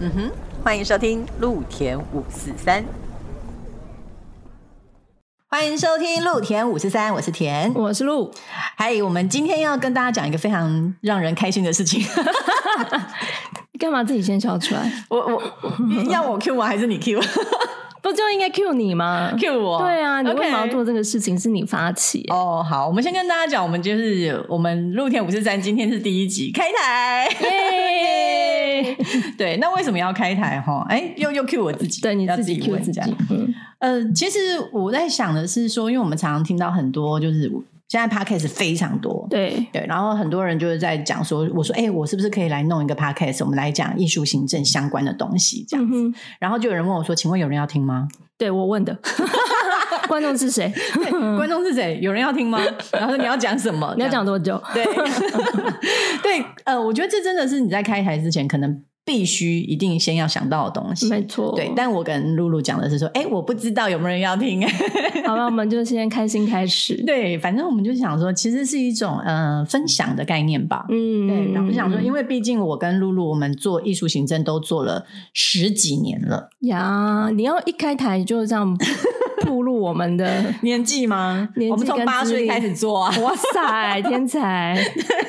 嗯哼，欢迎收听露田五四三。欢迎收听露田五四三，我是田，我是露。嗨，我们今天要跟大家讲一个非常让人开心的事情。你 干嘛自己先笑出来？我我 要我 Q 我还是你 Q？不就应该 Q 你吗？Q 我？对啊，你为什么要做这个事情？是你发起哦。好，我们先跟大家讲，我们就是我们露田五四三，今天是第一集开台。耶！对，那为什么要开台？哈，哎，又又 Q 我自己，对你自己 Q 自己。嗯，呃，其实我在想的是说，因为我们常常听到很多就是。现在 podcast 非常多，对对，然后很多人就是在讲说，我说，哎，我是不是可以来弄一个 podcast，我们来讲艺术行政相关的东西，这样子。然后就有人问我说，请问有人要听吗？对我问的，观众是谁？观众是谁？有人要听吗？然后你要讲什么？你要讲多久？对 对，呃，我觉得这真的是你在开台之前可能。必须一定先要想到的东西，没错。对，但我跟露露讲的是说，哎，我不知道有没有人要听。好了，我们就先开心开始。对，反正我们就想说，其实是一种呃分享的概念吧。嗯，对。然后想说，因为毕竟我跟露露，我们做艺术行政都做了十几年了呀。你要一开台就这样。步入我们的 年纪吗？我们从八岁开始做啊！哇塞，天才！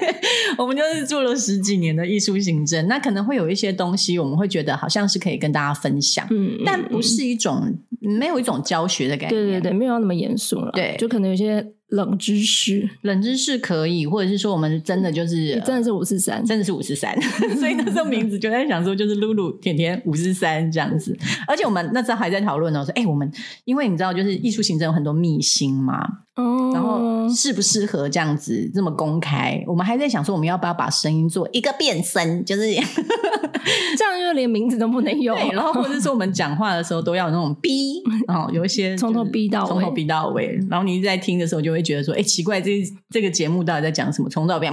我们就是做了十几年的艺术行政，那可能会有一些东西，我们会觉得好像是可以跟大家分享，嗯，但不是一种没有一种教学的感觉，对对对，没有那么严肃了，对，就可能有些。冷知识，冷知识可以，或者是说我们真的就是真的是五十三，真的是五十三，所以那时候名字就在想说，就是露露、甜甜五十三这样子。而且我们那时候还在讨论呢，说哎，我们因为你知道，就是艺术行政有很多秘辛嘛，哦，然后适不适合这样子这么公开？我们还在想说，我们要不要把声音做一个变声，就是 这样，就连名字都不能用。然后或者说我们讲话的时候都要有那种逼，然后有一些从头逼到从头逼到尾，然后你一直在听的时候就会。觉得说，哎，奇怪，这这个节目到底在讲什么？从头到边，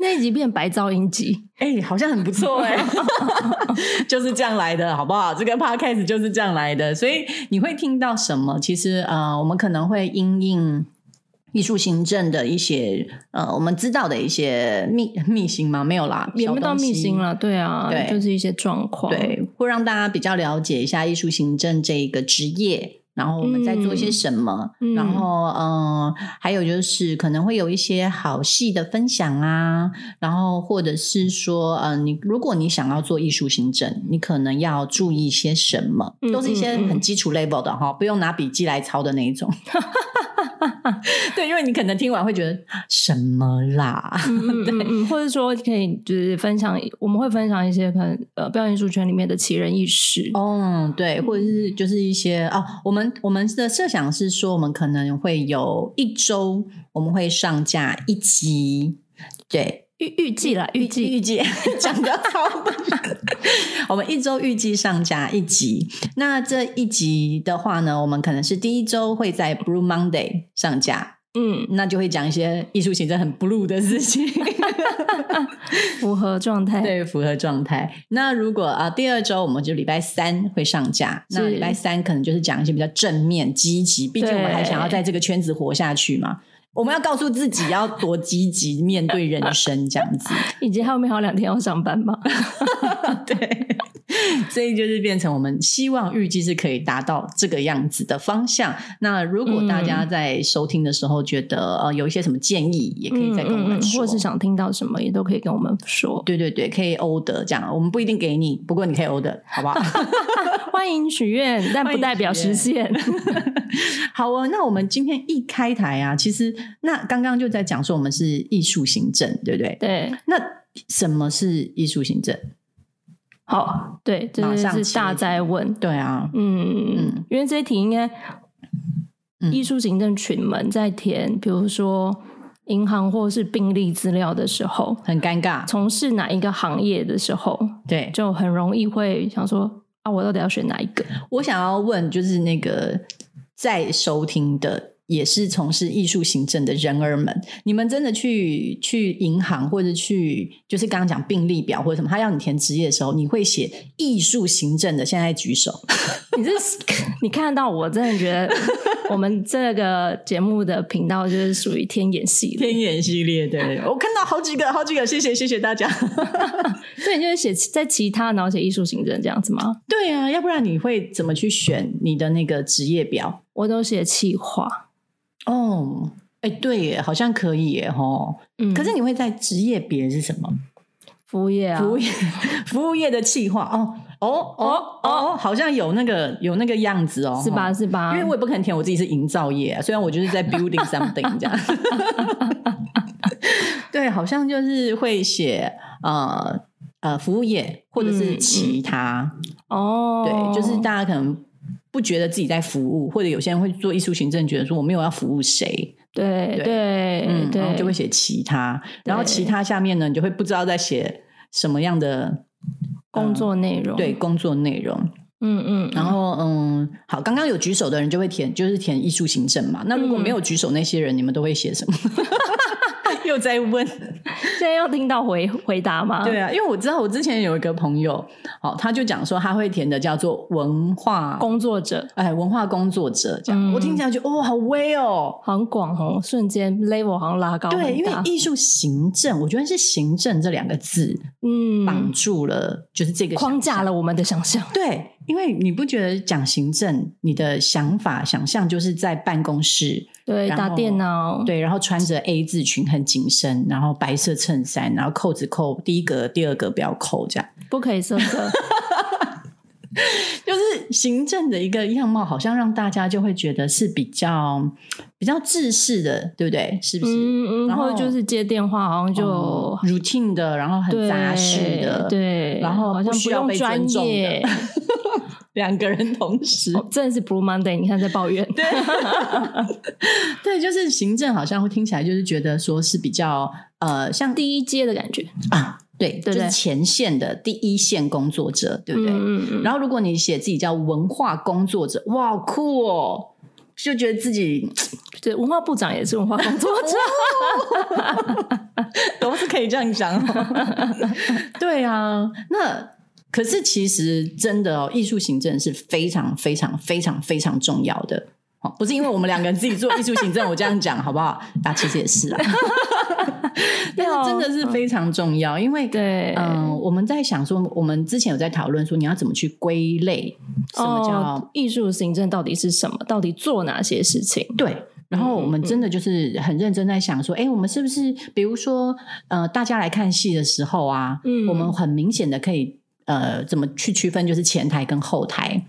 那一集变白噪音集，哎，好像很不错 哎，就是这样来的，好不好？这个 podcast 就是这样来的，所以你会听到什么？其实呃，我们可能会因应艺术行政的一些呃，我们知道的一些秘秘辛吗？没有啦，也不到秘辛了，对啊，对，就是一些状况，对，会让大家比较了解一下艺术行政这一个职业。然后我们在做些什么？然后嗯，还有就是可能会有一些好戏的分享啊。然后或者是说，嗯，你如果你想要做艺术行政，你可能要注意些什么？都是一些很基础 level 的哈，不用拿笔记来抄的那一种。对，因为你可能听完会觉得什么啦？对，或者说可以就是分享，我们会分享一些可能呃表演艺术圈里面的奇人异事。哦，对，或者是就是一些哦，我们我们的设想是说，我们可能会有一周我们会上架一集，对。预预计了，预计。预计 讲的好。我们一周预计上架一集，那这一集的话呢，我们可能是第一周会在 Blue Monday 上架，嗯，那就会讲一些艺术行政很 blue 的事情，符合状态，对，符合状态。那如果啊，第二周我们就礼拜三会上架，那礼拜三可能就是讲一些比较正面、积极，毕竟我们还想要在这个圈子活下去嘛。我们要告诉自己要多积极面对人生，这样子。以及后面还有两天要上班吗？对，所以就是变成我们希望预计是可以达到这个样子的方向。那如果大家在收听的时候觉得呃有一些什么建议，也可以再跟我们说，或是想听到什么，也都可以跟我们说。对对对，可以欧的这样，我们不一定给你，不过你可以欧的，好不好？欢迎许愿，但不代表实现。好哦，那我们今天一开台啊，其实那刚刚就在讲说我们是艺术行政，对不对？对。那什么是艺术行政？好，对，这是大灾问。对啊，嗯嗯，因为这一题应该艺术行政群们在填，比如说银行或是病历资料的时候，很尴尬。从事哪一个行业的时候，对，就很容易会想说啊，我到底要选哪一个？我想要问，就是那个在收听的。也是从事艺术行政的人儿们，你们真的去去银行或者去，就是刚刚讲病历表或者什么，他要你填职业的时候，你会写艺术行政的？现在举手。你是 你看到我真的觉得，我们这个节目的频道就是属于天眼系列，天眼系列。对我看到好几个，好几个，谢谢，谢谢大家。所以你就是写在其他，然后写艺术行政这样子吗？对啊，要不然你会怎么去选你的那个职业表？我都写企划。哦，哎，对耶，好像可以耶，吼。嗯，可是你会在职业别是什么？服务业啊，服务业，服务业的企划。哦，哦，哦，哦，好像有那个有那个样子哦，是吧？是吧？因为我也不可能填我自己是营造业，虽然我就是在 building something 这样。对，好像就是会写呃呃服务业或者是其他哦，对，就是大家可能不觉得自己在服务，或者有些人会做艺术行政，觉得说我没有要服务谁，对对，嗯，然后就会。写其他，然后其他下面呢，你就会不知道在写什么样的工作内容，对，工作内容，嗯嗯，然后嗯，好，刚刚有举手的人就会填，就是填艺术行政嘛，那如果没有。举手那些人，你们都会写什么？又在问，现在要听到回回答吗？对啊，因为我知道我之前有一个朋友，哦，他就讲说他会填的叫做文化工作者，哎，文化工作者这样，我听起来就哦，好威哦，很广哦，瞬间 level 好像拉高。对，因为艺术行政，我觉得是行政这两个字，嗯，绑住了，就是这个框架了我们的想象。对，因为你不觉得讲行政，你的想法想象就是在办公室。对，打电脑，对，然后穿着 A 字裙很紧身，然后白色衬衫，然后扣子扣第一格、第二格不要扣，这样不可以色色。就是行政的一个样貌，好像让大家就会觉得是比较比较制式的，对不对？是不是？嗯嗯。然后就是接电话，好像就 routine 的，然后很杂事的，对，然后好像不用专业。两个人同时，真的是 Blue Monday。你看在抱怨，对，对，就是行政好像会听起来就是觉得说是比较呃，像第一阶的感觉啊，对，就是前线的第一线工作者，对不对？嗯嗯。然后如果你写自己叫文化工作者，哇，酷哦，就觉得自己对文化部长也是文化工作者，都是可以这样讲。对啊，那。可是，其实真的哦，艺术行政是非常非常非常非常重要的。哦，不是因为我们两个人自己做艺术行政，我这样讲好不好？那其实也是啊。但是真的是非常重要，因为对，嗯，我们在想说，我们之前有在讨论说，你要怎么去归类，什么叫艺术行政到底是什么？到底做哪些事情？对。然后我们真的就是很认真在想说，哎，我们是不是比如说，呃，大家来看戏的时候啊，嗯，我们很明显的可以。呃，怎么去区分就是前台跟后台？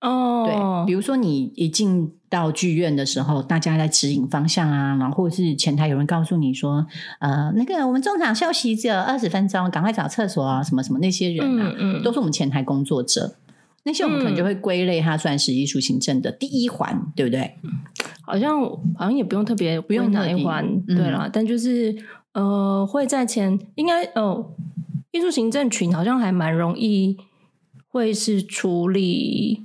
哦，对，比如说你一进到剧院的时候，大家在指引方向啊，然后或者是前台有人告诉你说，呃，那个我们中场休息只有二十分钟，赶快找厕所啊，什么什么那些人啊，都是我们前台工作者，那些我们可能就会归类，它算是艺术行政的第一环，对不对？好像好像也不用特别不用哪一环，对了，但就是呃，会在前应该哦。艺术行政群好像还蛮容易，会是处理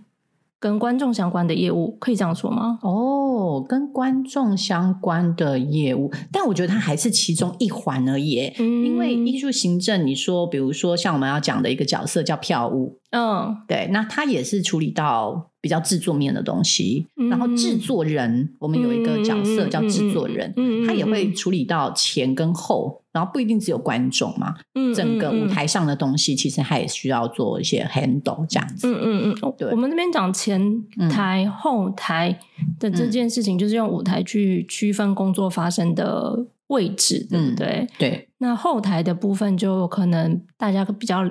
跟观众相关的业务，可以这样说吗？哦，跟观众相关的业务，但我觉得它还是其中一环而已。嗯，因为艺术行政，你说，比如说像我们要讲的一个角色叫票务，嗯，对，那它也是处理到。比较制作面的东西，然后制作人，我们有一个角色叫制作人，他也会处理到前跟后，然后不一定只有观众嘛，整个舞台上的东西，其实他也需要做一些 handle 这样子。嗯嗯嗯，对，我们那边讲前台、后台的这件事情，就是用舞台去区分工作发生的位置，对不对？对。那后台的部分，就可能大家比较。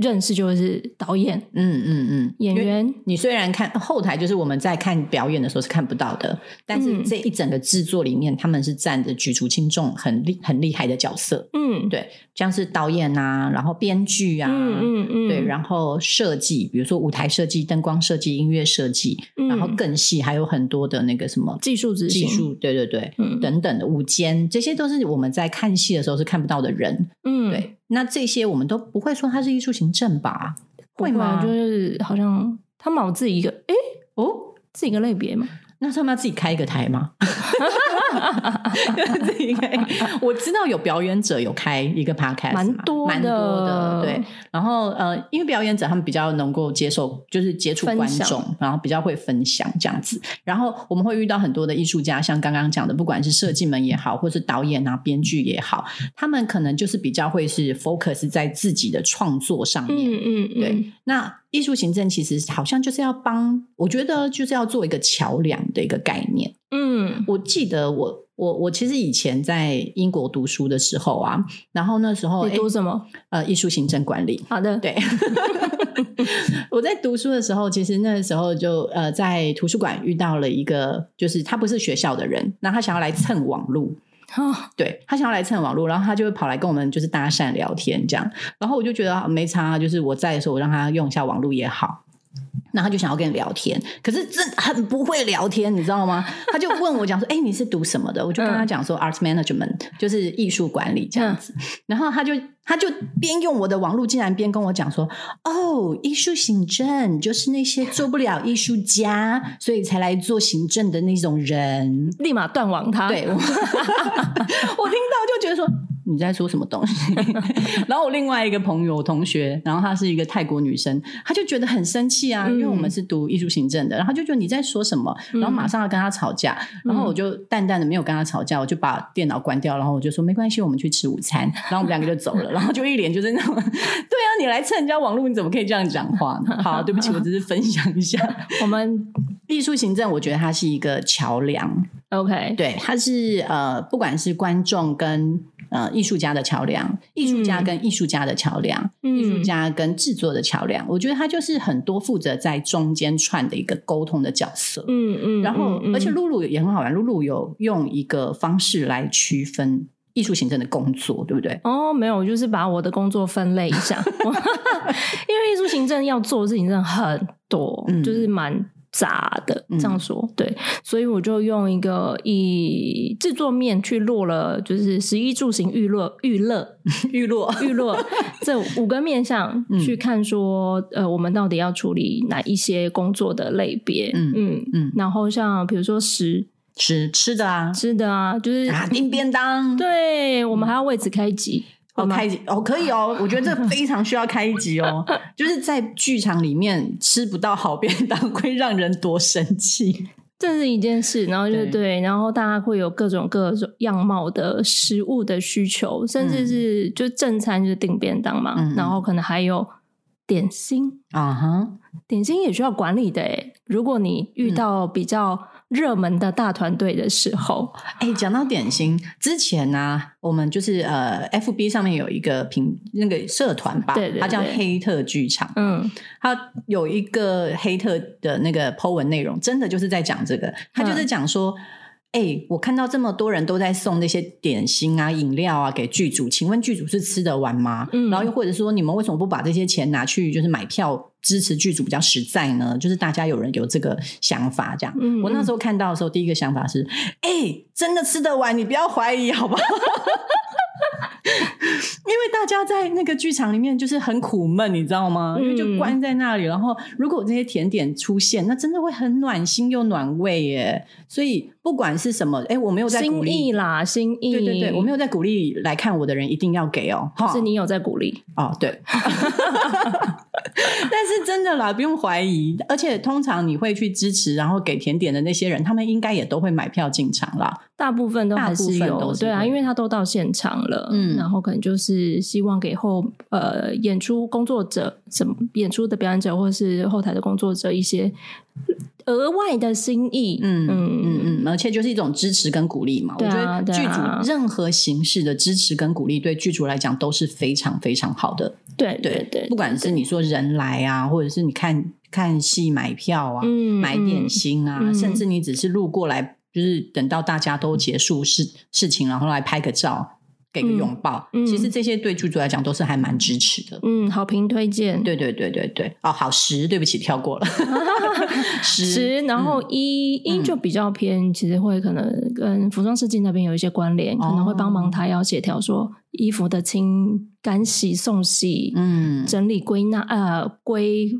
认识就是导演，嗯嗯嗯，演员。你虽然看后台，就是我们在看表演的时候是看不到的，但是这一整个制作里面，他们是占着举足轻重、很厉很厉害的角色。嗯，对，像是导演啊，然后编剧啊，嗯嗯嗯，对，然后设计，比如说舞台设计、灯光设计、音乐设计，然后更细还有很多的那个什么技术技术，对对对，等等的舞间，这些都是我们在看戏的时候是看不到的人。嗯，对。那这些我们都不会说它是艺术行政吧？会吗？就是好像他们有自己一个，哎哦，自己一个类别嘛？那他们要自己开一个台吗？应该我知道有表演者有开一个 podcast，蛮多蛮多的，对。然后呃，因为表演者他们比较能够接受，就是接触观众，然后比较会分享这样子。然后我们会遇到很多的艺术家，像刚刚讲的，不管是设计们也好，或是导演啊、编剧也好，他们可能就是比较会是 focus 在自己的创作上面。嗯嗯，对。那艺术行政其实好像就是要帮，我觉得就是要做一个桥梁的一个概念。嗯，我记得我我我其实以前在英国读书的时候啊，然后那时候读什么？呃，艺术行政管理。好的，对。我在读书的时候，其实那时候就呃在图书馆遇到了一个，就是他不是学校的人，那他想要来蹭网路。对他想要来蹭网络，然后他就会跑来跟我们就是搭讪聊天这样，然后我就觉得没差，就是我在的时候我让他用一下网络也好。然后就想要跟你聊天，可是真很不会聊天，你知道吗？他就问我讲说：“哎，你是读什么的？”我就跟他讲说：“Art Management，就是艺术管理这样子。”然后他就他就边用我的网络，竟然边跟我讲说：“哦，艺术行政就是那些做不了艺术家，所以才来做行政的那种人。”立马断网他。对，我 听到就觉得说。你在说什么东西？然后我另外一个朋友同学，然后她是一个泰国女生，她就觉得很生气啊，因为我们是读艺术行政的，然后就觉得你在说什么，然后马上要跟她吵架，然后我就淡淡的没有跟她吵架，我就把电脑关掉，然后我就说没关系，我们去吃午餐，然后我们两个就走了，然后就一脸就是那种，对啊，你来蹭人家网络，你怎么可以这样讲话呢？好，对不起，我只是分享一下，我们艺术行政，我觉得它是一个桥梁，OK，对，它是呃，不管是观众跟。呃，艺术家的桥梁，艺术家跟艺术家的桥梁，艺术家跟制作的桥梁，我觉得他就是很多负责在中间串的一个沟通的角色。嗯嗯，然后而且露露也很好玩，露露有用一个方式来区分艺术行政的工作，对不对？哦，没有，就是把我的工作分类一下，因为艺术行政要做的事情真的很多，就是蛮。杂的这样说对，所以我就用一个以制作面去落了，就是十一住行娱乐娱乐娱乐娱乐。这五个面向去看，说呃，我们到底要处理哪一些工作的类别？嗯嗯嗯，然后像比如说食吃吃的啊，吃的啊，就是订便当，对我们还要为此开机。哦，开集哦，可以哦，我觉得这非常需要开一集哦。就是在剧场里面吃不到好便当，会让人多生气，这是一件事。然后就对，然后大家会有各种各种样貌的食物的需求，甚至是就正餐就是订便当嘛，然后可能还有点心啊哈，点心也需要管理的诶。如果你遇到比较。热门的大团队的时候，哎，讲到点心，之前呢，我们就是呃，FB 上面有一个平那个社团吧，对，它叫黑特剧场，嗯，它有一个黑特的那个 po 文内容，真的就是在讲这个，他就是讲说。哎，我看到这么多人都在送那些点心啊、饮料啊给剧组，请问剧组是吃得完吗？然后又或者说，你们为什么不把这些钱拿去就是买票支持剧组比较实在呢？就是大家有人有这个想法，这样。我那时候看到的时候，第一个想法是：哎，真的吃得完，你不要怀疑，好不好？因为大家在那个剧场里面就是很苦闷，你知道吗？因为就关在那里，然后如果这些甜点出现，那真的会很暖心又暖胃耶。所以不管是什么，哎，我没有在鼓励啦，心意，对对对，我没有在鼓励来看我的人一定要给哦，是你有在鼓励哦，对。但是真的啦，不用怀疑，而且通常你会去支持，然后给甜点的那些人，他们应该也都会买票进场啦。大部分都还是有，对啊，因为他都到现场了，嗯，然后可能就是希望给后呃演出工作者，什么演出的表演者或者是后台的工作者一些额外的心意，嗯嗯嗯嗯，而且就是一种支持跟鼓励嘛。我觉得剧组任何形式的支持跟鼓励，对剧组来讲都是非常非常好的。对对对，不管是你说人来啊，或者是你看看戏买票啊，买点心啊，甚至你只是路过来。就是等到大家都结束事事情，然后来拍个照，给个拥抱。其实这些对剧组来讲都是还蛮支持的。嗯，好评推荐。对对对对对。哦，好十，对不起，跳过了。十，然后一一就比较偏，其实会可能跟服装设计那边有一些关联，可能会帮忙他要协调说衣服的清干洗、送洗，嗯，整理归纳呃归。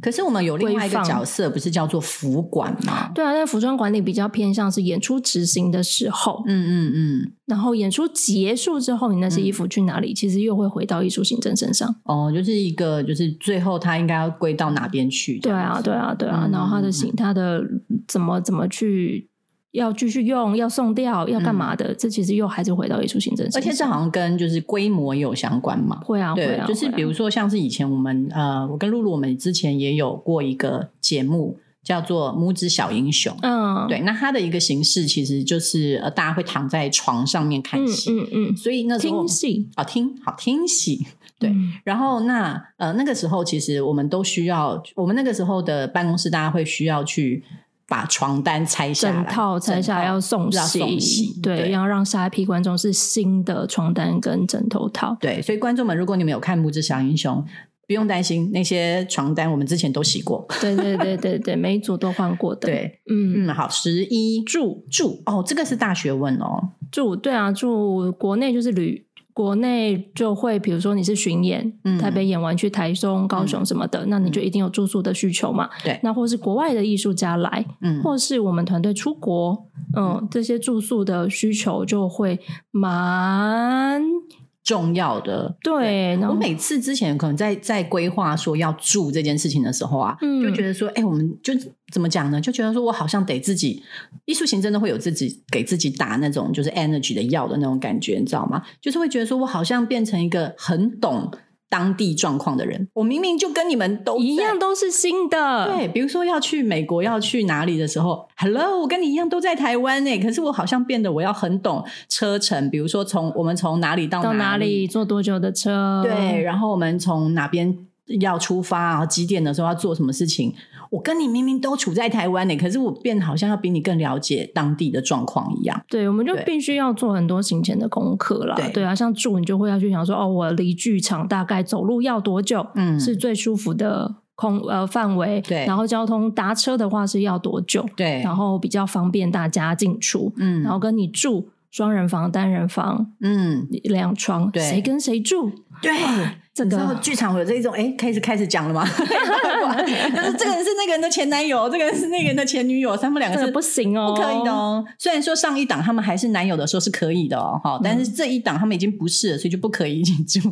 可是我们有另外一个角色，不是叫做服管吗？对啊，但服装管理比较偏向是演出执行的时候，嗯嗯嗯，然后演出结束之后，你那些衣服去哪里？其实又会回到艺术行政身上。哦，就是一个，就是最后他应该要归到哪边去？对啊，对啊，对啊。然后他的行，他的怎么怎么去？要继续用，要送掉，要干嘛的？这其实又还是回到艺术行政，而且这好像跟就是规模也有相关嘛。会啊，会啊，就是比如说像是以前我们呃，我跟露露我们之前也有过一个节目叫做《拇指小英雄》。嗯，对，那它的一个形式其实就是呃，大家会躺在床上面看戏，嗯嗯，所以那时候听戏好听，好听戏。对，然后那呃那个时候其实我们都需要，我们那个时候的办公室大家会需要去。把床单拆下来，整套拆下来要送洗，对，要让下一批观众是新的床单跟枕头套。对，所以观众们，如果你们有看《木之小英雄》，不用担心那些床单，我们之前都洗过。对对对对对，每一组都换过的。对，嗯嗯，好，十一住住哦，这个是大学问哦。住对啊，住国内就是旅。国内就会，比如说你是巡演，台北演完去台中、高雄什么的，那你就一定有住宿的需求嘛？对。那或是国外的艺术家来，嗯，或是我们团队出国，嗯，这些住宿的需求就会蛮。重要的对，我每次之前可能在在规划说要住这件事情的时候啊，就觉得说，哎，我们就怎么讲呢？就觉得说我好像得自己艺术型真的会有自己给自己打那种就是 energy 的药的那种感觉，你知道吗？就是会觉得说我好像变成一个很懂。当地状况的人，我明明就跟你们都一样，都是新的。对，比如说要去美国，要去哪里的时候，Hello，我跟你一样都在台湾呢。可是我好像变得我要很懂车程，比如说从我们从哪里到哪里，坐多久的车？对，然后我们从哪边要出发，然后几点的时候要做什么事情？我跟你明明都处在台湾呢，可是我变好像要比你更了解当地的状况一样。对，我们就必须要做很多行前的功课了。对啊，像住你就会要去想说，哦，我离剧场大概走路要多久？嗯，是最舒服的空呃范围。对，然后交通搭车的话是要多久？对，然后比较方便大家进出。嗯，然后跟你住双人房、单人房，嗯，两床，对，谁跟谁住？对。你知道剧场有这一种哎，开始开始讲了吗？就是这个人是那个人的前男友，这个人是那个人的前女友，他们两个是不行哦，不可以的哦。虽然说上一档他们还是男友的时候是可以的哦，哈，但是这一档他们已经不是了，所以就不可以一起住。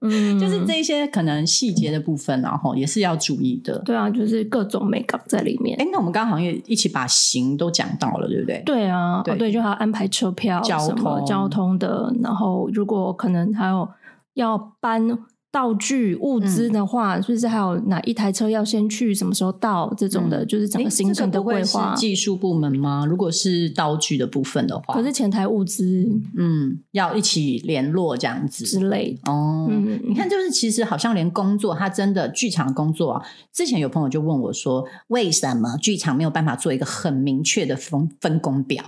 嗯，就是这些可能细节的部分，然后也是要注意的。对啊，就是各种美感在里面。哎，那我们刚刚好像也一起把行都讲到了，对不对？对啊，对，就还要安排车票、交通、交通的，然后如果可能还有要搬。道具物资的话，是不是还有哪一台车要先去？什么时候到？这种的，就是整个行程的规划。技术部门吗？如果是道具的部分的话，可是前台物资，嗯，要一起联络这样子之类。哦，你看，就是其实好像连工作，他真的剧场工作啊。之前有朋友就问我说，为什么剧场没有办法做一个很明确的分分工表？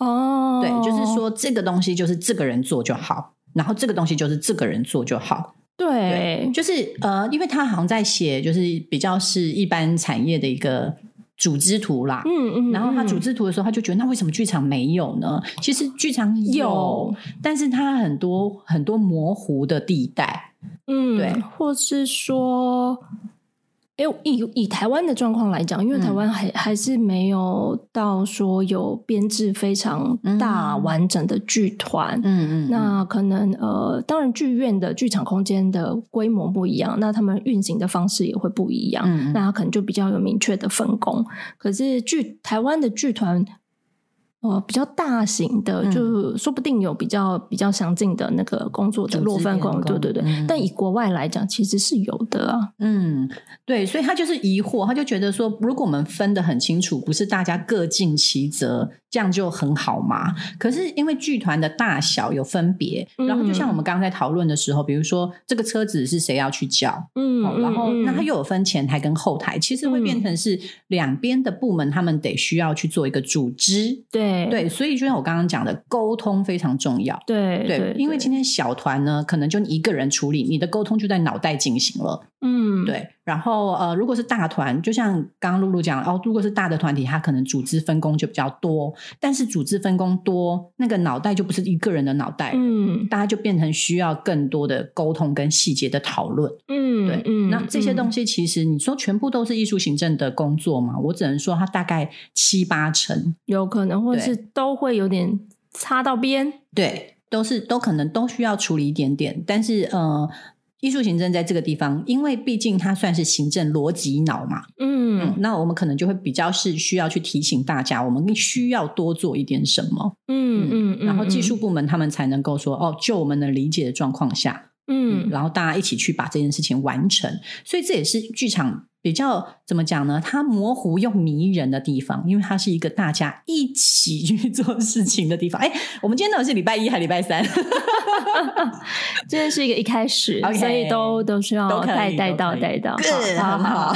哦，对，就是说这个东西就是这个人做就好，然后这个东西就是这个人做就好。对，就是呃，因为他好像在写，就是比较是一般产业的一个组织图啦。嗯嗯，然后他组织图的时候，他就觉得那为什么剧场没有呢？其实剧场有，但是它很多很多模糊的地带。嗯，对，或是说。以以台湾的状况来讲，因为台湾还还是没有到说有编制非常大完整的剧团，嗯嗯，那可能呃，当然剧院的剧场空间的规模不一样，那他们运行的方式也会不一样，那可能就比较有明确的分工。可是剧台湾的剧团。哦，比较大型的，就说不定有比较比较详尽的那个工作的落分工，对对对。但以国外来讲，其实是有的啊。嗯，对，所以他就是疑惑，他就觉得说，如果我们分得很清楚，不是大家各尽其责。这样就很好嘛？可是因为剧团的大小有分别，然后就像我们刚刚在讨论的时候，比如说这个车子是谁要去叫，嗯，然后那他又有分前台跟后台，其实会变成是两边的部门，他们得需要去做一个组织，对对，所以就像我刚刚讲的，沟通非常重要，对对，因为今天小团呢，可能就你一个人处理，你的沟通就在脑袋进行了，嗯，对。然后呃，如果是大团，就像刚刚露露讲哦，如果是大的团体，它可能组织分工就比较多。但是组织分工多，那个脑袋就不是一个人的脑袋，嗯，大家就变成需要更多的沟通跟细节的讨论，嗯，对，嗯，那这些东西其实你说全部都是艺术行政的工作嘛？我只能说它大概七八成有可能，或者是都会有点擦到边，对，都是都可能都需要处理一点点，但是呃。艺术行政在这个地方，因为毕竟它算是行政逻辑脑嘛，嗯，那我们可能就会比较是需要去提醒大家，我们需要多做一点什么，嗯嗯，然后技术部门他们才能够说，哦，就我们能理解的状况下，嗯，然后大家一起去把这件事情完成，所以这也是剧场。比较怎么讲呢？它模糊又迷人的地方，因为它是一个大家一起 去做事情的地方。哎，我们今天到底是礼拜一还是礼拜三？今天是一个一开始，所以都都需要带带到带到，好好，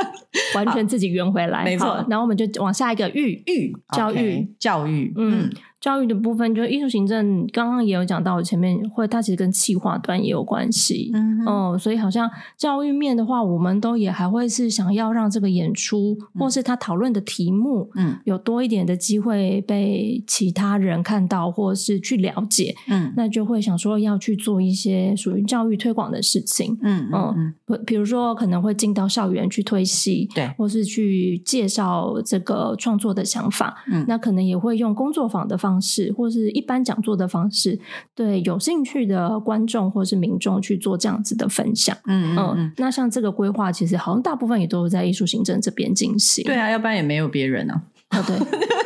完全自己圆回来。没错，然后我们就往下一个育育教育教育，嗯。教育的部分，就是艺术行政，刚刚也有讲到，前面会它其实跟企划端也有关系，嗯，所以好像教育面的话，我们都也还会是想要让这个演出，或是他讨论的题目，嗯，有多一点的机会被其他人看到，或是去了解，嗯，那就会想说要去做一些属于教育推广的事情，嗯嗯，比如说可能会进到校园去推戏，对，或是去介绍这个创作的想法，嗯，那可能也会用工作坊的方。方式，或是一般讲座的方式，对有兴趣的观众或是民众去做这样子的分享。嗯嗯，那像这个规划，其实好像大部分也都是在艺术行政这边进行。对啊，要不然也没有别人啊。啊，对，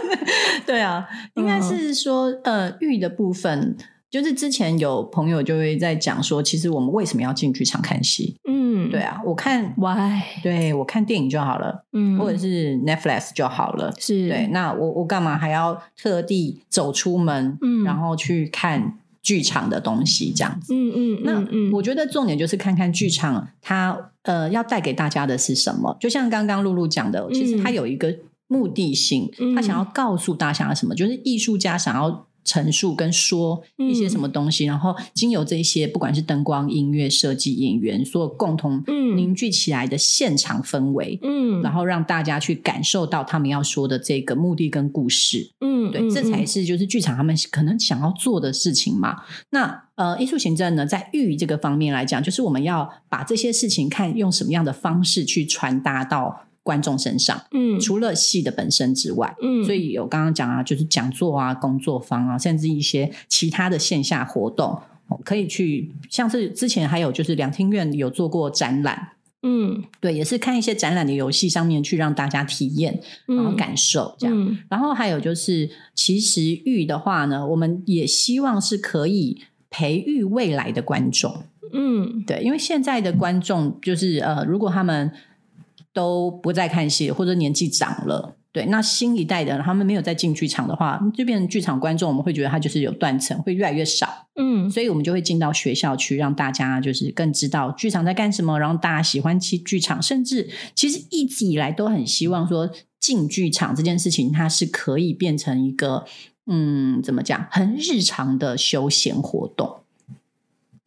对啊，应该是说，呃，玉的部分。就是之前有朋友就会在讲说，其实我们为什么要进剧场看戏？嗯，对啊，我看 why？对我看电影就好了，嗯，或者是 Netflix 就好了，是对。那我我干嘛还要特地走出门，嗯，然后去看剧场的东西这样子？嗯嗯，那我觉得重点就是看看剧场，它呃要带给大家的是什么？就像刚刚露露讲的，其实它有一个目的性，他想要告诉大家什么？就是艺术家想要。陈述跟说一些什么东西，然后经由这些不管是灯光、音乐设计、演员，所有共同凝聚起来的现场氛围，嗯，然后让大家去感受到他们要说的这个目的跟故事，嗯，对，这才是就是剧场他们可能想要做的事情嘛。那呃，艺术行政呢，在寓这个方面来讲，就是我们要把这些事情看用什么样的方式去传达到。观众身上，嗯，除了戏的本身之外，嗯，所以有刚刚讲啊，就是讲座啊、工作坊啊，甚至一些其他的线下活动，可以去，像是之前还有就是两厅院有做过展览，嗯，对，也是看一些展览的游戏上面去让大家体验，然后感受这样。然后还有就是，其实育的话呢，我们也希望是可以培育未来的观众，嗯，对，因为现在的观众就是呃，如果他们都不再看戏，或者年纪长了，对，那新一代的他们没有再进剧场的话，就变成剧场观众，我们会觉得他就是有断层，会越来越少。嗯，所以我们就会进到学校去，让大家就是更知道剧场在干什么，然后大家喜欢去剧场，甚至其实一直以来都很希望说进剧场这件事情，它是可以变成一个嗯，怎么讲，很日常的休闲活动。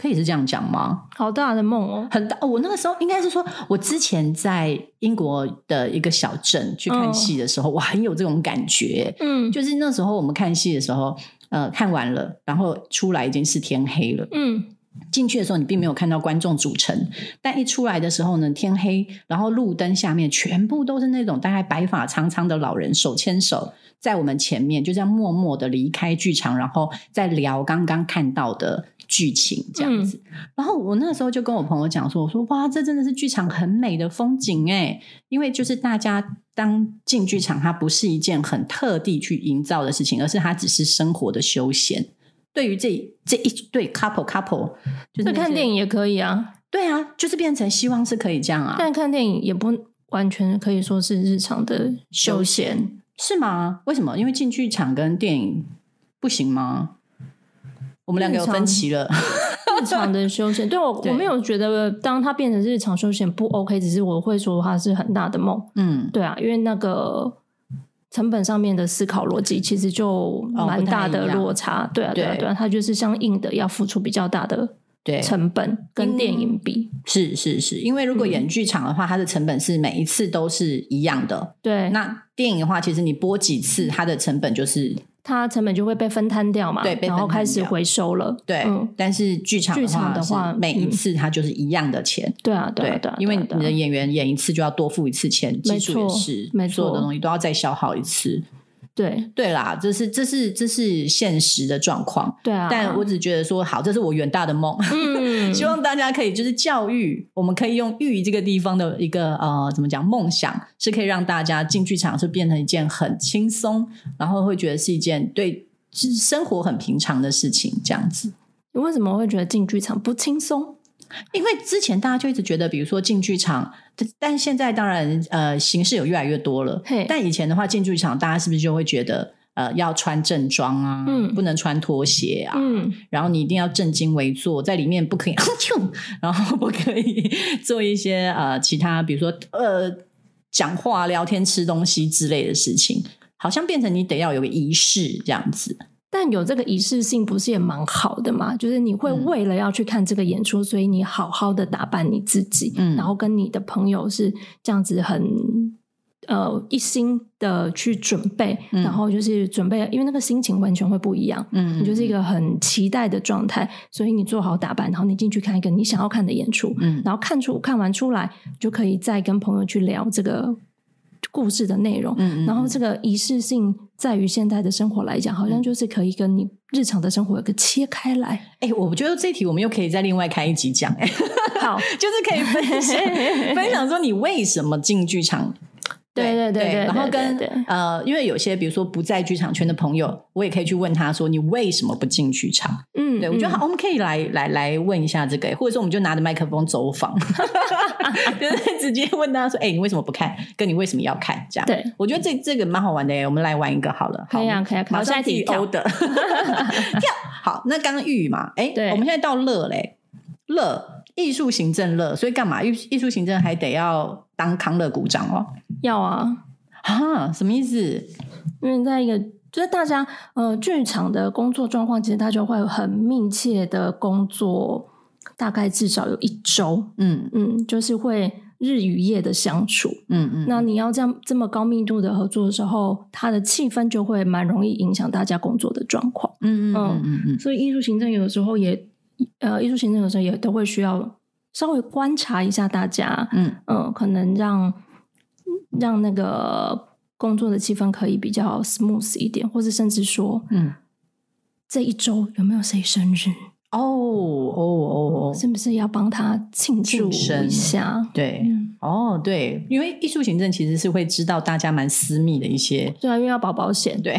可以是这样讲吗？好大的梦哦，很大。我那个时候应该是说，我之前在英国的一个小镇去看戏的时候，我很有这种感觉。嗯，就是那时候我们看戏的时候，呃，看完了，然后出来已经是天黑了。嗯，进去的时候你并没有看到观众组成，但一出来的时候呢，天黑，然后路灯下面全部都是那种大概白发苍苍的老人，手牵手在我们前面，就这样默默的离开剧场，然后再聊刚刚看到的。剧情这样子，然后我那时候就跟我朋友讲说：“我说哇，这真的是剧场很美的风景哎！因为就是大家当进剧场，它不是一件很特地去营造的事情，而是它只是生活的休闲。对于这这一对 couple couple，就是看电影也可以啊，对啊，就是变成希望是可以这样啊。但看电影也不完全可以说是日常的休闲，是吗？为什么？因为进剧场跟电影不行吗？”我们两个有分歧了。日常的休闲，对我我没有觉得，当它变成日常休闲不 OK，只是我会说它是很大的梦。嗯，对啊，因为那个成本上面的思考逻辑其实就蛮大的落差。对啊，对啊，对啊，它就是相应的要付出比较大的对。成本跟电影比，是是是，因为如果演剧场的话，它的成本是每一次都是一样的。对，那电影的话，其实你播几次，它的成本就是它成本就会被分摊掉嘛，对，然后开始回收了。对，但是剧场剧场的话，每一次它就是一样的钱。对啊，对对，因为你的演员演一次就要多付一次钱，技术也是，没错，所有的东西都要再消耗一次。对对啦，这是这是这是现实的状况。对啊，但我只觉得说好，这是我远大的梦。嗯，希望大家可以就是教育，我们可以用育这个地方的一个呃，怎么讲？梦想是可以让大家进剧场是变成一件很轻松，然后会觉得是一件对生活很平常的事情。这样子，你为什么会觉得进剧场不轻松？因为之前大家就一直觉得，比如说进剧场，但现在当然呃形式有越来越多了。但以前的话，进剧场大家是不是就会觉得呃要穿正装啊，不能穿拖鞋啊，然后你一定要正襟危坐，在里面不可以，然后不可以 做一些呃其他，比如说呃讲话、聊天、吃东西之类的事情，好像变成你得要有个仪式这样子。但有这个仪式性，不是也蛮好的嘛？就是你会为了要去看这个演出，所以你好好的打扮你自己，嗯，然后跟你的朋友是这样子很呃一心的去准备，然后就是准备，因为那个心情完全会不一样，嗯，你就是一个很期待的状态，所以你做好打扮，然后你进去看一个你想要看的演出，嗯，然后看出看完出来，就可以再跟朋友去聊这个。故事的内容，嗯，然后这个仪式性在于现代的生活来讲，好像就是可以跟你日常的生活有个切开来。哎，我觉得这题我们又可以再另外开一集讲。哎，好，就是可以分享分享说你为什么进剧场。对对对对，然后跟呃，因为有些比如说不在剧场圈的朋友，我也可以去问他说：“你为什么不进剧场？”嗯，对我觉得好，我们可以来来来问一下这个，或者说我们就拿着麦克风走访，就是直接问他说：“哎，你为什么不看？跟你为什么要看？”这样，对我觉得这这个蛮好玩的。我们来玩一个好了，可以啊，可以，马上自己跳的 跳。好，那刚刚玉嘛，哎，我们现在到乐嘞，乐艺术行政乐，所以干嘛？艺艺术行政还得要当康乐鼓掌哦。要啊啊，什么意思？因为在一个就是大家呃剧场的工作状况，其实他就会很密切的工作，大概至少有一周，嗯嗯，就是会日与夜的相处，嗯嗯。那你要这样这么高密度的合作的时候，它的气氛就会蛮容易影响大家工作的状况，嗯嗯嗯嗯。所以艺术行政有的时候也呃，艺术行政有时候也都会需要稍微观察一下大家，嗯嗯，可能让。让那个工作的气氛可以比较 smooth 一点，或者甚至说，嗯，这一周有没有谁生日？哦哦哦，是不是要帮他庆祝一下？对，哦对，因为艺术行政其实是会知道大家蛮私密的一些，对啊，因为要保保险，对，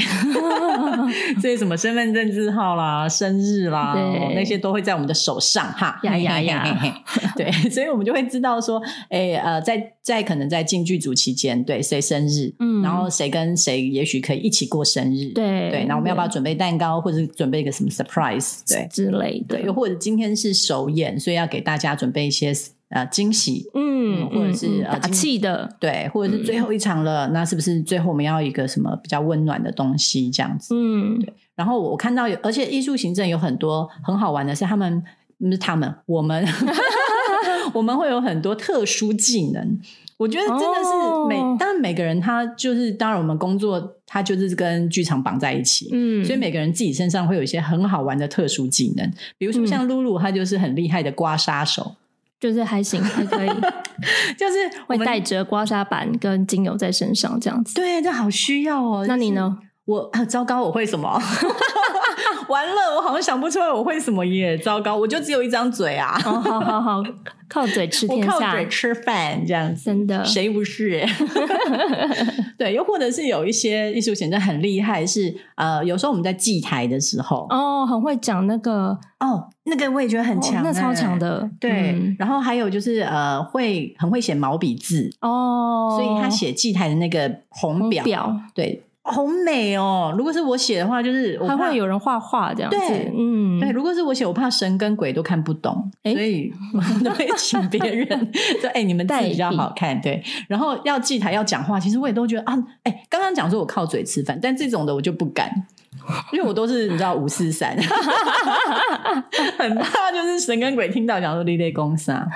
所以什么身份证字号啦、生日啦，那些都会在我们的手上哈，呀呀呀，对，所以我们就会知道说，哎呃，在在可能在进剧组期间，对谁生日，嗯，然后谁跟谁也许可以一起过生日，对对，那我们要不要准备蛋糕，或者准备一个什么 surprise，对之类。对，又或者今天是首演，所以要给大家准备一些呃惊喜，嗯，或者是打气的，对，或者是最后一场了，那是不是最后我们要一个什么比较温暖的东西这样子？嗯，对。然后我看到有，而且艺术行政有很多很好玩的是，他们不是他们，我们 我们会有很多特殊技能。我觉得真的是每，当然每个人他就是，当然我们工作他就是跟剧场绑在一起，嗯，所以每个人自己身上会有一些很好玩的特殊技能，比如说像露露，她就是很厉害的刮痧手，就是还行还可以，就是会带着刮痧板跟精油在身上这样子，对，这好需要哦。那你呢？我糟糕，我会什么？完了，我好像想不出来我会什么耶！糟糕，我就只有一张嘴啊！好好好，靠嘴吃天下，靠嘴吃饭这样子，真的谁不是？对，又或者是有一些艺术显得很厉害，是呃，有时候我们在祭台的时候，哦，很会讲那个哦，那个我也觉得很强，那超强的。对，然后还有就是呃，会很会写毛笔字哦，所以他写祭台的那个红表，对。好美哦！如果是我写的话，就是还会有人画画这样子。嗯，对。如果是我写，我怕神跟鬼都看不懂，所以我 都会请别人 说：“哎，你们字比较好看。”对。然后要祭台要讲话，其实我也都觉得啊，哎，刚刚讲说我靠嘴吃饭，但这种的我就不敢。因为我都是你知道五四三，很怕就是神跟鬼听到讲说立类公司啊，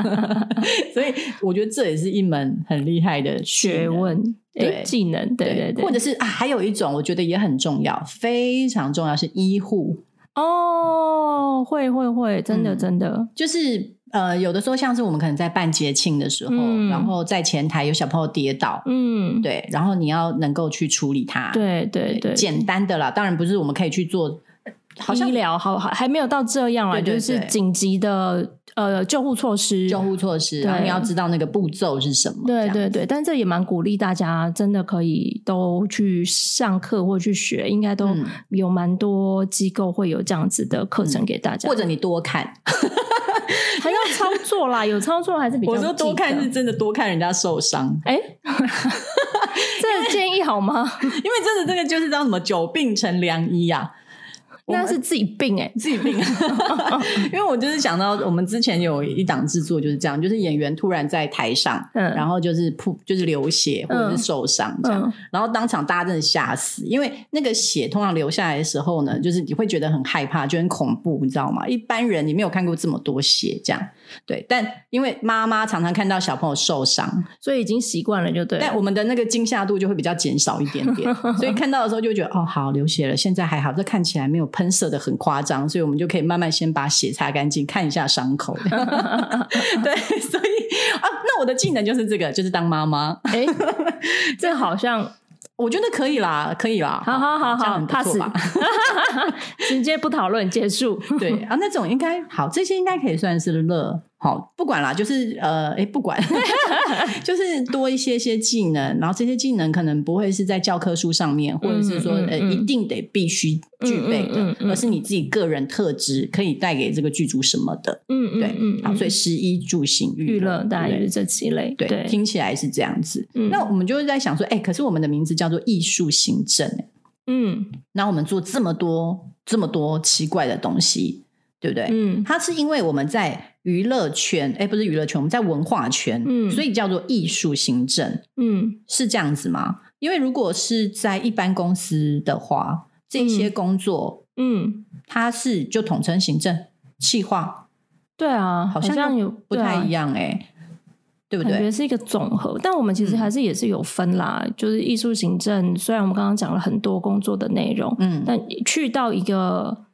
所以我觉得这也是一门很厉害的学问，对技能，对对对，或者是啊，还有一种我觉得也很重要，非常重要是医护哦，会会会，真的真的就是。呃，有的时候像是我们可能在办节庆的时候，然后在前台有小朋友跌倒，嗯，对，然后你要能够去处理它，对对对，简单的啦，当然不是我们可以去做，好像医疗好还没有到这样啊，就是紧急的呃救护措施，救护措施，然后你要知道那个步骤是什么，对对对，但这也蛮鼓励大家，真的可以都去上课或去学，应该都有蛮多机构会有这样子的课程给大家，或者你多看。还要操作啦，有操作还是比较。我说多看是真的多看人家受伤，哎，这建议好吗？因为真的这个就是叫什么久病成良医呀。那是自己病哎，自己病。因为我就是想到，我们之前有一档制作就是这样，就是演员突然在台上，然后就是扑，就是流血或者是受伤这样，然后当场大家真的吓死，因为那个血通常流下来的时候呢，就是你会觉得很害怕，就很恐怖，你知道吗？一般人你没有看过这么多血这样。对，但因为妈妈常常看到小朋友受伤，所以已经习惯了，就对。但我们的那个惊吓度就会比较减少一点点，所以看到的时候就觉得哦，好流血了，现在还好，这看起来没有喷射的很夸张，所以我们就可以慢慢先把血擦干净，看一下伤口。对，所以啊，那我的技能就是这个，就是当妈妈。哎，这好像。我觉得可以啦，可以啦，好好好好，pass，直接不讨论结束。对啊，那种应该好，这些应该可以算是乐。好，不管啦，就是呃，哎，不管 就是多一些些技能，然后这些技能可能不会是在教科书上面，或者是说呃，一定得必须具备的，而是你自己个人特质可以带给这个剧组什么的。嗯嗯，对，好，所以食衣住行娱乐大概就是这几类，对，听起来是这样子。那我们就是在想说，哎，可是我们的名字叫做艺术行政，嗯，那我们做这么多这么多奇怪的东西。对不对？嗯，它是因为我们在娱乐圈，哎，不是娱乐圈，我们在文化圈，嗯，所以叫做艺术行政，嗯，是这样子吗？因为如果是在一般公司的话，这些工作，嗯，它是就统称行政、企划，对啊，好像有不太一样，哎，对不对？感觉是一个总和，但我们其实还是也是有分啦，就是艺术行政，虽然我们刚刚讲了很多工作的内容，嗯，但去到一个。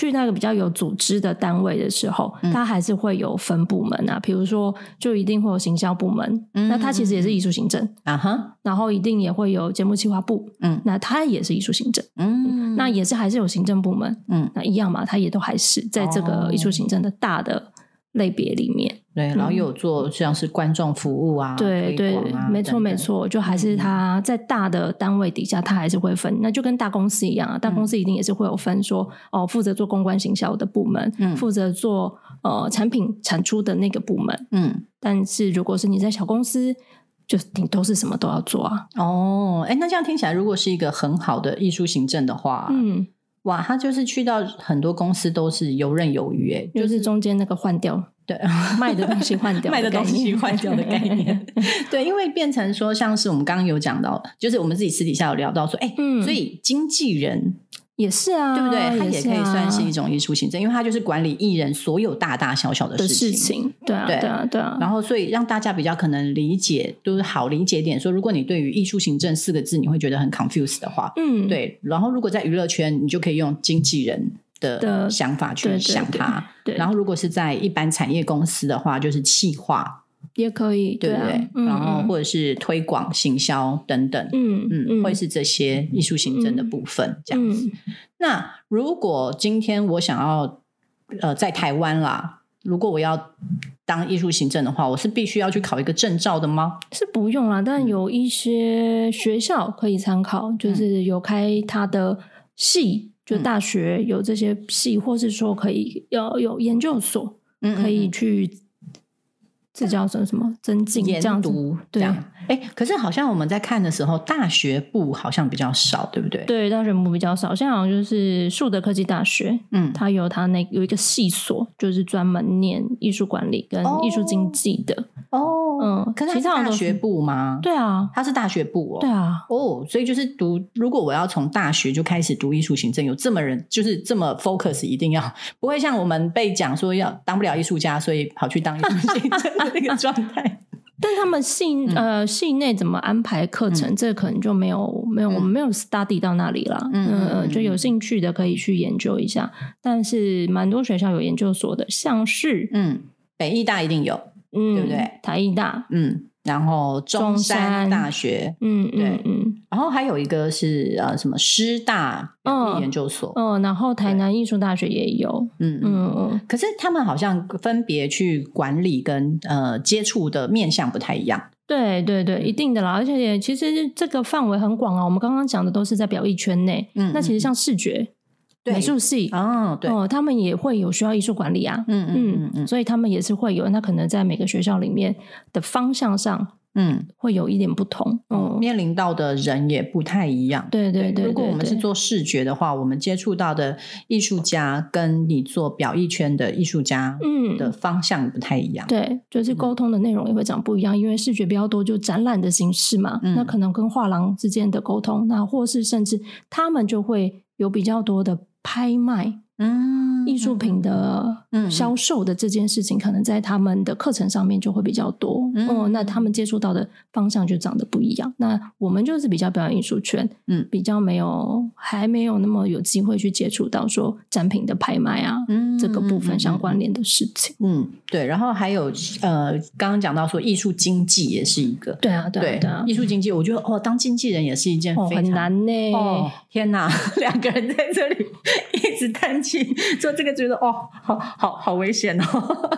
去那个比较有组织的单位的时候，它还是会有分部门啊，比如说就一定会有行销部门，那它其实也是艺术行政啊哈，然后一定也会有节目企划部，嗯，那它也是艺术行政，嗯，那也是还是有行政部门，嗯，那一样嘛，它也都还是在这个艺术行政的大的。类别里面，对，然后有做像是观众服务啊，对对，没错没错，就还是他在大的单位底下，他还是会分，那就跟大公司一样啊，大公司一定也是会有分，说哦，负责做公关行销的部门，嗯，负责做呃产品产出的那个部门，嗯，但是如果是你在小公司，就你都是什么都要做啊。哦，哎，那这样听起来，如果是一个很好的艺术行政的话，嗯。哇，他就是去到很多公司都是游刃有余，哎，就是中间那个换掉，对，卖的东西换掉，卖的东西换掉的概念，对，因为变成说像是我们刚刚有讲到，就是我们自己私底下有聊到说，哎，所以经纪人。也是啊，对不对？它也可以算是一种艺术行政，因为它就是管理艺人所有大大小小的事情。对啊，对啊，对啊。然后，所以让大家比较可能理解，就是好理解点。说，如果你对于艺术行政四个字你会觉得很 confused 的话，嗯，对。然后，如果在娱乐圈，你就可以用经纪人的想法去想它。对。然后，如果是在一般产业公司的话，就是企划。也可以，对不对？然后或者是推广、行销等等，嗯嗯，会是这些艺术行政的部分这样子。那如果今天我想要呃在台湾啦，如果我要当艺术行政的话，我是必须要去考一个证照的吗？是不用啦，但有一些学校可以参考，就是有开他的系，就大学有这些系，或是说可以要有研究所，可以去。这叫什么什么？增进这样读这样。哎，可是好像我们在看的时候，大学部好像比较少，对不对？对，大学部比较少。现在好像就是树德科技大学，嗯，它有它那有一个系所，就是专门念艺术管理跟艺术经济的。哦，嗯，可是是大学部吗？对啊，它是大学部哦。对啊，哦，所以就是读，如果我要从大学就开始读艺术行政，有这么人，就是这么 focus，一定要不会像我们被讲说要当不了艺术家，所以跑去当艺术行政的那个状态。但他们系呃系内怎么安排课程，这可能就没有没有我们没有 study 到那里了。嗯，就有兴趣的可以去研究一下。但是蛮多学校有研究所的，像是嗯北艺大一定有，嗯对不对？台艺大嗯。然后中山大学，嗯，对，嗯，然后还有一个是呃什么师大研究所，嗯，然后台南艺术大学也有，嗯嗯嗯，可是他们好像分别去管理跟呃接触的面向不太一样，对对对，一定的啦，而且也其实这个范围很广啊，我们刚刚讲的都是在表艺圈内，嗯，那其实像视觉。美术系哦，对。哦，他们也会有需要艺术管理啊，嗯嗯嗯嗯，所以他们也是会有，那可能在每个学校里面的方向上，嗯，会有一点不同，嗯，面临到的人也不太一样，对对对。如果我们是做视觉的话，我们接触到的艺术家跟你做表意圈的艺术家，嗯，的方向不太一样，对，就是沟通的内容也会长不一样，因为视觉比较多，就展览的形式嘛，那可能跟画廊之间的沟通，那或是甚至他们就会有比较多的。拍卖。嗯，艺术品的销售的这件事情，可能在他们的课程上面就会比较多。哦，那他们接触到的方向就长得不一样。那我们就是比较表演艺术圈，嗯，比较没有，还没有那么有机会去接触到说展品的拍卖啊，这个部分相关联的事情。嗯，对。然后还有呃，刚刚讲到说艺术经济也是一个，对啊，对啊，艺术经济，我觉得哦，当经纪人也是一件很难呢。哦，天哪，两个人在这里一直叹气。做这个觉得哦，好好好危险哦。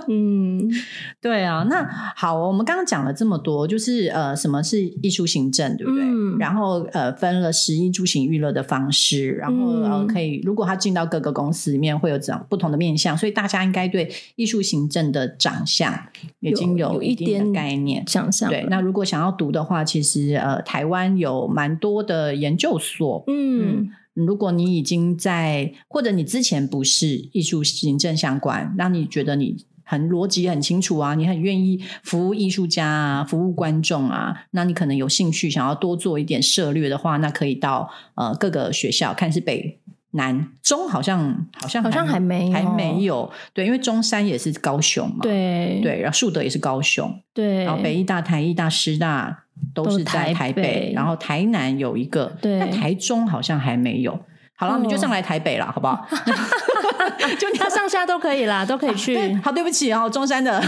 嗯，对啊。那好，我们刚刚讲了这么多，就是呃，什么是艺术行政，对不对？然后呃，分了十一住行娱乐的方式，然后呃，可以如果他进到各个公司里面，会有这样不同的面向，所以大家应该对艺术行政的长相已经有一点概念想象。对，那如果想要读的话，其实呃，台湾有蛮多的研究所，嗯。如果你已经在，或者你之前不是艺术行政相关，那你觉得你很逻辑很清楚啊，你很愿意服务艺术家啊，服务观众啊，那你可能有兴趣想要多做一点涉略的话，那可以到呃各个学校看是北南中，好像好像好像还没还没有对，因为中山也是高雄嘛，对对，然后树德也是高雄，对，然后北艺大、台艺大、师大。都是在台北，然后台南有一个，但台中好像还没有。好了，我们就上来台北了，好不好？就他上下都可以啦，都可以去。好，对不起哦，中山的，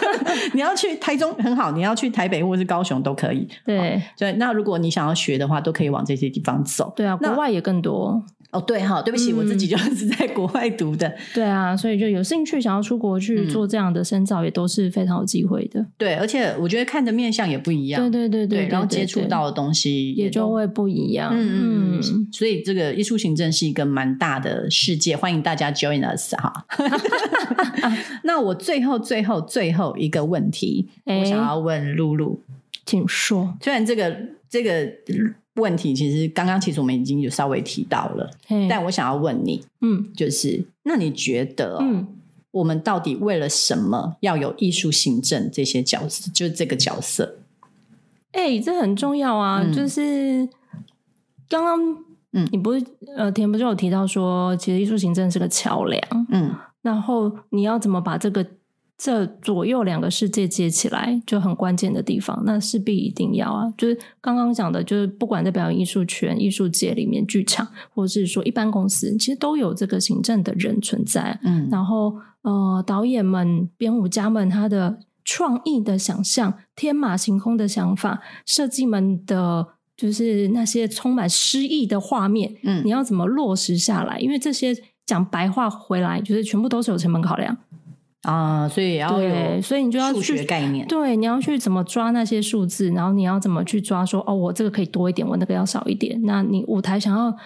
你要去台中很好，你要去台北或是高雄都可以。对，对，那如果你想要学的话，都可以往这些地方走。对啊，国外也更多。哦，对哈，对不起，我自己就是在国外读的。对啊，所以就有兴趣想要出国去做这样的深造，也都是非常有机会的。对，而且我觉得看的面相也不一样。对对对对，然后接触到的东西也就会不一样。嗯嗯，所以这个艺术行政是一个蛮大的世界，欢迎大家 join us 哈。那我最后最后最后一个问题，我想要问露露，请说。虽然这个这个。问题其实刚刚其实我们已经有稍微提到了，但我想要问你，嗯，就是那你觉得，嗯，我们到底为了什么要有艺术行政这些角色？就是这个角色，哎，这很重要啊！就是刚刚，嗯，你不是呃，田不就有提到说，其实艺术行政是个桥梁，嗯，然后你要怎么把这个。这左右两个世界接起来就很关键的地方，那势必一定要啊！就是刚刚讲的，就是不管在表演艺术圈、艺术界里面，剧场或者是说一般公司，其实都有这个行政的人存在。嗯，然后呃，导演们、编舞家们，他的创意的想象、天马行空的想法，设计们的，就是那些充满诗意的画面，嗯，你要怎么落实下来？因为这些讲白话回来，就是全部都是有成本考量。啊，所以也要有，所以你就要去概念，对，你要去怎么抓那些数字，然后你要怎么去抓说，哦，我这个可以多一点，我那个要少一点。那你舞台想要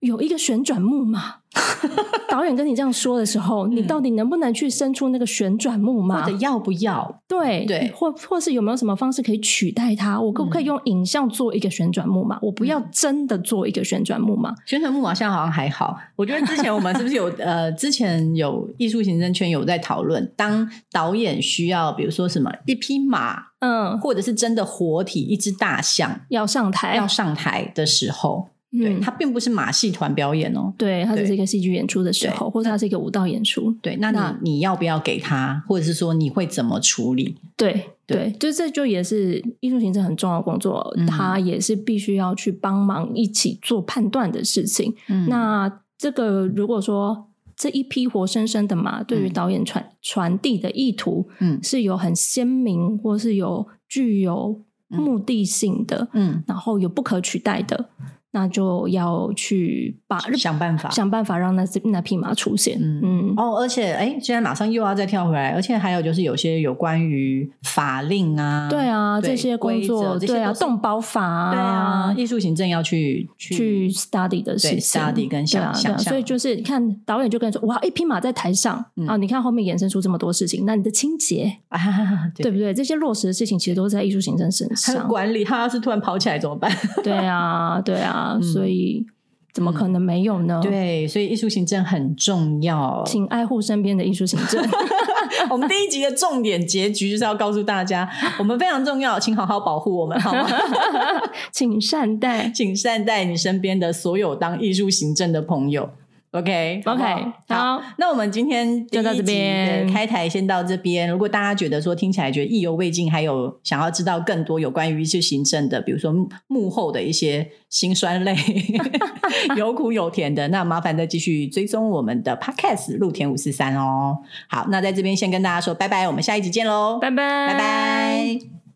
有一个旋转木马。导演跟你这样说的时候，你到底能不能去伸出那个旋转木马，或者要不要？对对，或或是有没有什么方式可以取代它？我可不可以用影像做一个旋转木马？我不要真的做一个旋转木马。旋转木马现在好像还好。我觉得之前我们是不是有 呃，之前有艺术行政圈有在讨论，当导演需要，比如说什么一匹马，嗯，或者是真的活体一只大象要上台要上台的时候。对，它并不是马戏团表演哦，对，它只是一个戏剧演出的时候，或者它是一个舞蹈演出。对，那你你要不要给他，或者是说你会怎么处理？对对，就这就也是艺术行政很重要的工作，他也是必须要去帮忙一起做判断的事情。那这个如果说这一批活生生的马，对于导演传传递的意图，嗯，是有很鲜明，或是有具有目的性的，嗯，然后有不可取代的。那就要去把想办法想办法让那那匹马出现。嗯嗯哦，而且哎，现在马上又要再跳回来，而且还有就是有些有关于法令啊，对啊，这些工作，对啊，动保法啊，对啊，艺术行政要去去 study 的事情，study 跟想象。所以就是看导演就跟你说，哇，一匹马在台上啊，你看后面衍生出这么多事情，那你的清洁啊，对不对？这些落实的事情其实都在艺术行政身上。管理，他要是突然跑起来怎么办？对啊，对啊。啊，所以怎么可能没有呢？对，所以艺术行政很重要，请爱护身边的艺术行政。我们第一集的重点结局就是要告诉大家，我们非常重要，请好好保护我们，好吗？请善待，请善待你身边的所有当艺术行政的朋友。OK，OK，好，那我们今天就到这边开台，先到这边。如果大家觉得说听起来觉得意犹未尽，还有想要知道更多有关于一些行政的，比如说幕后的一些辛酸泪，有苦有甜的，那麻烦再继续追踪我们的 Podcast 露田五四三哦。好，那在这边先跟大家说拜拜，我们下一集见喽，拜拜，拜拜。